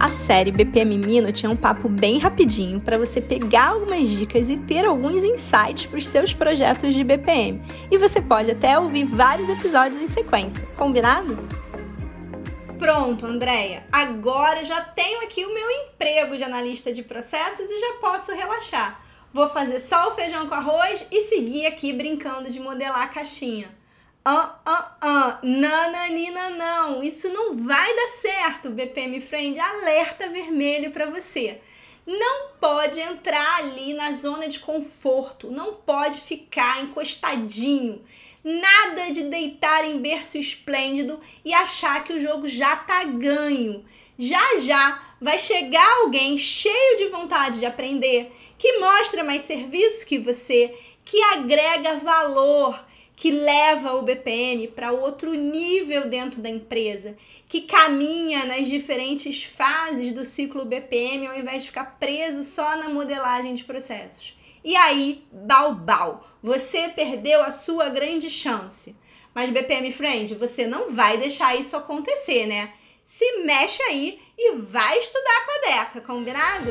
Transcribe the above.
A série BPM Mino tinha um papo bem rapidinho para você pegar algumas dicas e ter alguns insights para os seus projetos de BPM. E você pode até ouvir vários episódios em sequência, combinado? Pronto, Andréia. Agora já tenho aqui o meu emprego de analista de processos e já posso relaxar. Vou fazer só o feijão com arroz e seguir aqui brincando de modelar a caixinha. Ah, ah, nananina não, isso não vai dar certo, BPM Friend, alerta vermelho para você. Não pode entrar ali na zona de conforto, não pode ficar encostadinho. Nada de deitar em berço esplêndido e achar que o jogo já tá ganho. Já já vai chegar alguém cheio de vontade de aprender, que mostra mais serviço que você, que agrega valor que leva o BPM para outro nível dentro da empresa, que caminha nas diferentes fases do ciclo BPM ao invés de ficar preso só na modelagem de processos. E aí, balbal, você perdeu a sua grande chance. Mas BPM Friend, você não vai deixar isso acontecer, né? Se mexe aí e vai estudar com a Deca, combinado?